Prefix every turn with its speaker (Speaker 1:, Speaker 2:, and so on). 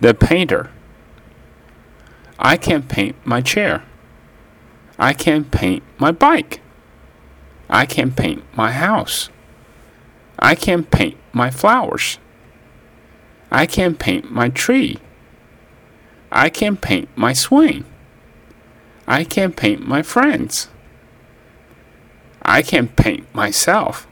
Speaker 1: The painter. I can paint my chair. I can paint my bike. I can paint my house. I can paint my flowers. I can paint my tree. I can paint my swing. I can paint my friends. I can paint myself.